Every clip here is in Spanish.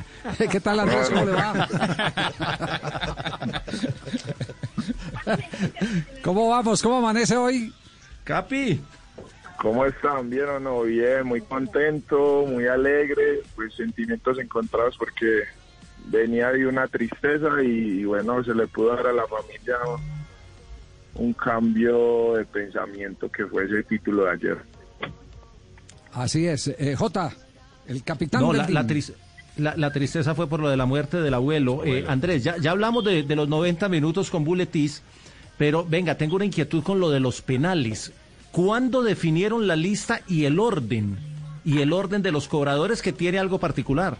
¿Qué tal Andrés? ¿Cómo le va? ¿Cómo vamos? ¿Cómo amanece hoy? Capi. ¿Cómo están? ¿Bien o no? Bien, muy contento, muy alegre, pues sentimientos encontrados porque venía de una tristeza y, bueno, se le pudo dar a la familia un cambio de pensamiento que fue ese título de ayer. Así es. Eh, J, el capitán No, del la, la, team. La- la tristeza fue por lo de la muerte del abuelo. Eh, Andrés, ya, ya hablamos de, de los 90 minutos con Buletis, pero venga, tengo una inquietud con lo de los penales. ¿Cuándo definieron la lista y el orden? Y el orden de los cobradores que tiene algo particular.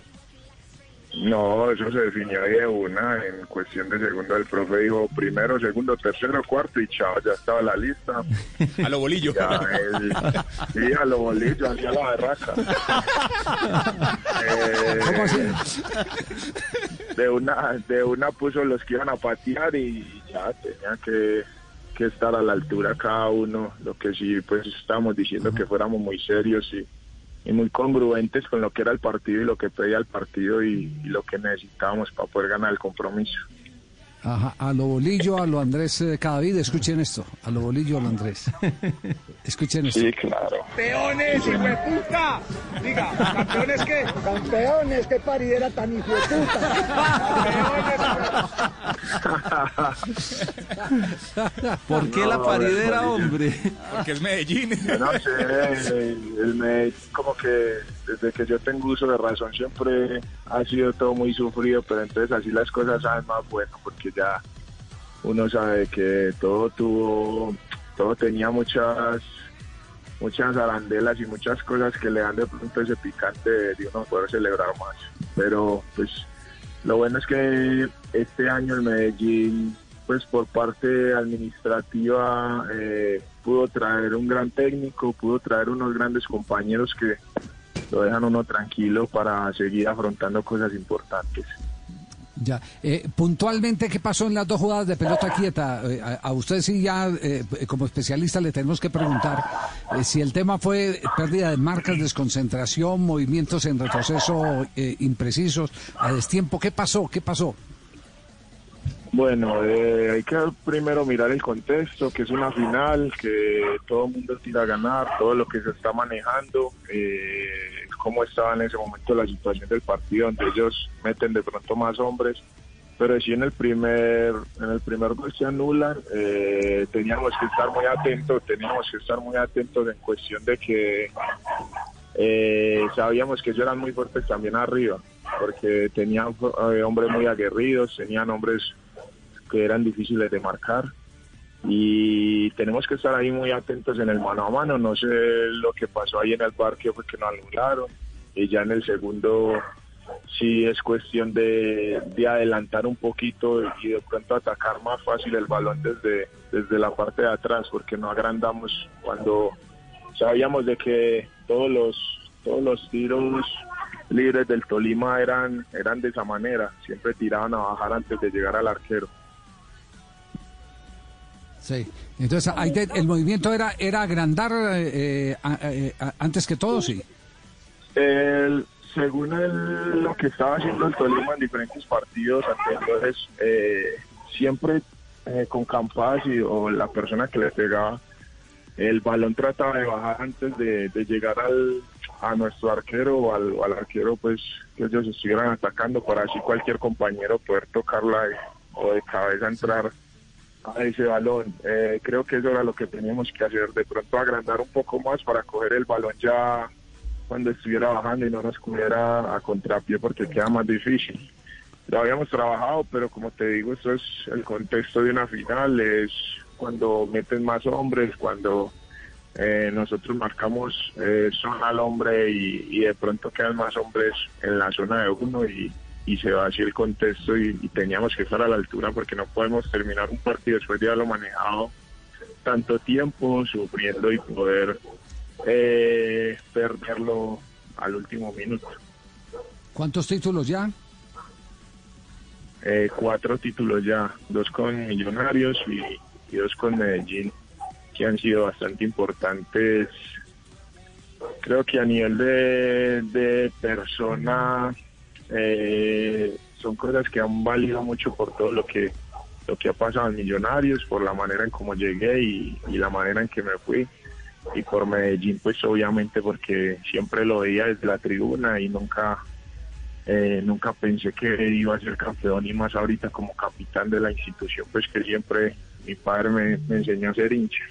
No, eso se definió de una en cuestión de segundo. El profe dijo primero, segundo, tercero, cuarto y chao, ya estaba la lista. A lo bolillo. Ya, él, sí, a lo bolillo, hacía la barraca. Eh, ¿Cómo así? de una de una puso los que iban a patear y ya tenía que, que estar a la altura cada uno lo que sí pues estábamos diciendo que fuéramos muy serios y, y muy congruentes con lo que era el partido y lo que pedía el partido y, y lo que necesitábamos para poder ganar el compromiso Ajá, a lo bolillo, a lo Andrés eh, Cadavid, escuchen esto. A lo bolillo, a lo Andrés. Escuchen esto. sí claro ¡Campeones, hijueputa! Diga, ¿campeones qué? ¡Campeones, qué paridera tan hijueputa! ¿Por qué la No, paridera, buenísimo. hombre? Porque es Medellín. Yo no sé, el, el Medellín como que desde que yo tengo uso de razón siempre ha sido todo muy sufrido, pero entonces así las cosas saben más bueno porque ya uno sabe que todo tuvo, todo tenía muchas muchas arandelas y muchas cosas que le dan de pronto ese picante de uno poder celebrar más. Pero pues lo bueno es que este año el Medellín, pues por parte administrativa, eh, pudo traer un gran técnico, pudo traer unos grandes compañeros que lo dejan uno tranquilo para seguir afrontando cosas importantes. Ya. Eh, puntualmente, ¿qué pasó en las dos jugadas de pelota quieta? Eh, a, a usted sí ya, eh, como especialista, le tenemos que preguntar eh, si el tema fue pérdida de marcas, desconcentración, movimientos en retroceso eh, imprecisos, a destiempo. ¿Qué pasó? ¿Qué pasó? Bueno, hay que primero mirar el contexto, que es una final, que todo el mundo tira a ganar, todo lo que se está manejando, eh, cómo estaba en ese momento la situación del partido, donde ellos meten de pronto más hombres, pero sí en el primer, en el primer gol se anulan, eh, teníamos que estar muy atentos, teníamos que estar muy atentos en cuestión de que eh, sabíamos que ellos eran muy fuertes también arriba, porque tenían eh, hombres muy aguerridos, tenían hombres que eran difíciles de marcar y tenemos que estar ahí muy atentos en el mano a mano. No sé lo que pasó ahí en el parque porque no anularon y ya en el segundo sí es cuestión de, de adelantar un poquito y de pronto atacar más fácil el balón desde, desde la parte de atrás porque no agrandamos cuando sabíamos de que todos los todos los tiros libres del Tolima eran eran de esa manera, siempre tiraban a bajar antes de llegar al arquero. Sí. Entonces, ahí te- el movimiento era, era agrandar eh, eh, a- eh, a- antes que todo, sí. El, según el- lo que estaba haciendo el Tolima en diferentes partidos anteriores, eh, siempre eh, con Campas y, o la persona que le pegaba, el balón trataba de bajar antes de, de llegar al, a nuestro arquero o al, arquero pues que ellos estuvieran atacando para así cualquier compañero poder tocarla y- o de cabeza entrar a ese balón. Eh, creo que eso era lo que teníamos que hacer, de pronto agrandar un poco más para coger el balón ya cuando estuviera bajando y no nos cogiera a contrapié porque queda más difícil. Lo habíamos trabajado, pero como te digo, esto es el contexto de una final, es cuando meten más hombres, cuando eh, nosotros marcamos eh, zona al hombre y, y de pronto quedan más hombres en la zona de uno y, y se va así el contexto y, y teníamos que estar a la altura porque no podemos terminar un partido después de haberlo manejado tanto tiempo sufriendo y poder eh, perderlo al último minuto. ¿Cuántos títulos ya? Eh, cuatro títulos ya, dos con Millonarios y, y dos con Medellín, que han sido bastante importantes. Creo que a nivel de, de persona eh, son cosas que han valido mucho por todo lo que lo que ha pasado en Millonarios, por la manera en cómo llegué y, y la manera en que me fui. Y por Medellín, pues obviamente porque siempre lo veía desde la tribuna y nunca eh, nunca pensé que iba a ser campeón y más ahorita como capitán de la institución, pues que siempre mi padre me, me enseñó a ser hincha.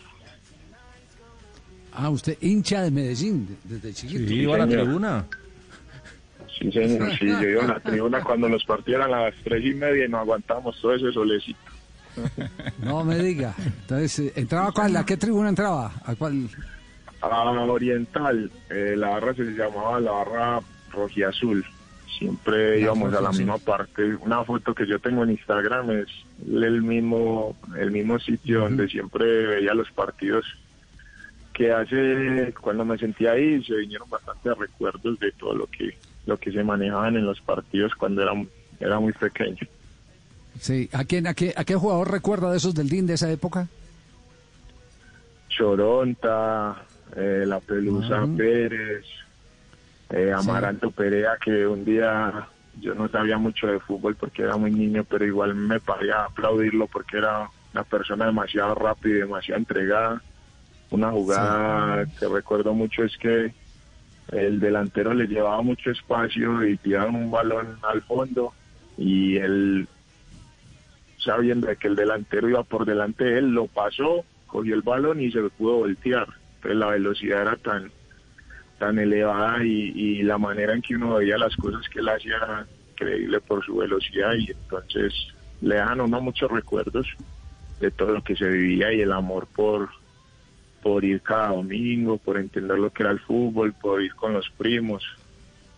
Ah, usted hincha de Medellín desde chiquito. Sí, iba a la señor. tribuna. Sí, señor, sí, yo iba a la tribuna cuando los partidos eran a las tres y media y no aguantamos todo ese solecito. No me diga. Entonces, eh, ¿entraba a cuál? ¿A qué tribuna entraba? ¿A cuál? A Oriental, eh, la barra se llamaba la barra rojiazul. Siempre La íbamos a la misma parte. Una foto que yo tengo en Instagram es el mismo, el mismo sitio donde siempre veía los partidos que hace cuando me sentí ahí se vinieron bastantes recuerdos de todo lo que lo que se manejaban en los partidos cuando era, era muy pequeño. Sí. ¿A quién, a qué, a qué jugador recuerda de esos del DIN de esa época? Choronta, eh, La Pelusa. Pérez, eh, Amaranto Perea, que un día yo no sabía mucho de fútbol porque era muy niño, pero igual me paré a aplaudirlo porque era una persona demasiado rápida y demasiado entregada. Una jugada que recuerdo mucho es que el delantero le llevaba mucho espacio y tiraron un balón al fondo y él sabiendo que el delantero iba por delante de él, lo pasó, cogió el balón y se pudo voltear. Entonces la velocidad era tan tan elevada y, y la manera en que uno veía las cosas que él hacía era increíble por su velocidad y entonces le dejan uno muchos recuerdos de todo lo que se vivía y el amor por por ir cada domingo, por entender lo que era el fútbol, por ir con los primos.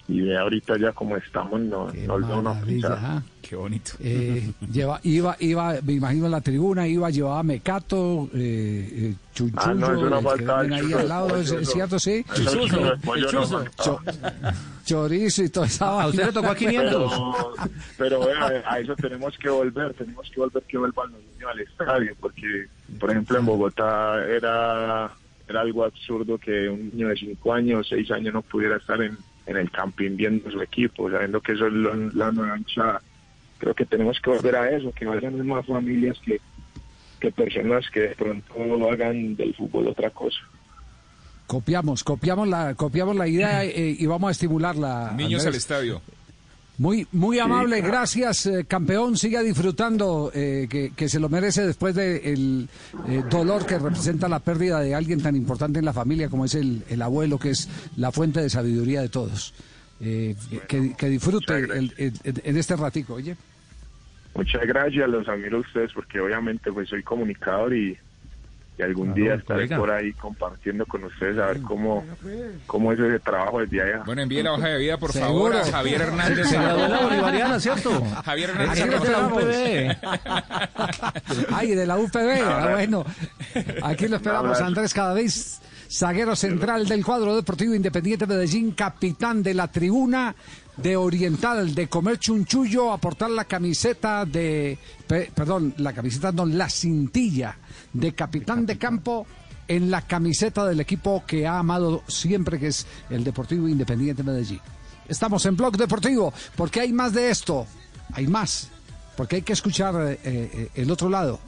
Y de ahorita ya como estamos, no, Qué no lo uno a maravilla, pensar. ¿ah? Qué bonito. Eh, lleva, iba, iba, me imagino en la tribuna, iba, llevaba mecato, eh, eh, Ah, no, eso no venden el ahí al de lado, pollo, ¿es, cierto? Sí. Chuzo. faltaba. Chorizo y toda esa A usted le tocó a 500. Pero, pero vea, a eso tenemos que volver, tenemos que volver que vuelvan los niños al estadio, porque, por ejemplo, en Bogotá era, era algo absurdo que un niño de 5 años, 6 años no pudiera estar en, en el camping viendo su equipo, sabiendo que eso es lo- la nueva hinchada. Creo que tenemos que volver a eso, que vayan más familias que, que personas que de pronto hagan del fútbol otra cosa. Copiamos, copiamos la, copiamos la idea eh, y vamos a estimularla. Niños al estadio. Muy, muy amable, claro. gracias, eh, campeón. Siga disfrutando, eh, que, que se lo merece después del dolor que representa la pérdida de alguien tan importante en la familia como es el, el abuelo, que es la fuente de sabiduría de todos. Eh, que, que disfrute el- el- en este ratico, oye. Muchas gracias, los admiro a ustedes porque obviamente pues soy comunicador y, y algún Claro, día estaré colega. por ahí compartiendo con ustedes a ver cómo, cómo es ese trabajo desde allá. Bueno, envíe la hoja de vida, por Seguro. favor, a Javier Hernández. Se graduó la Bolivariana, ¿cierto? Javier Hernández. Es de la. UPB. Ay, de la UPB, ah, bueno. Aquí lo esperamos. Andrés Cadavis, zaguero central del cuadro deportivo Independiente Medellín, capitán de la tribuna de Oriental, de comer chunchullo, aportar la camiseta de, pe- perdón, la camiseta no, la cintilla de capitán de campo en la camiseta del equipo que ha amado siempre, que es el Deportivo Independiente Medellín. Estamos en Blog Deportivo, porque hay más de esto, hay más, porque hay que escuchar eh, eh, el otro lado.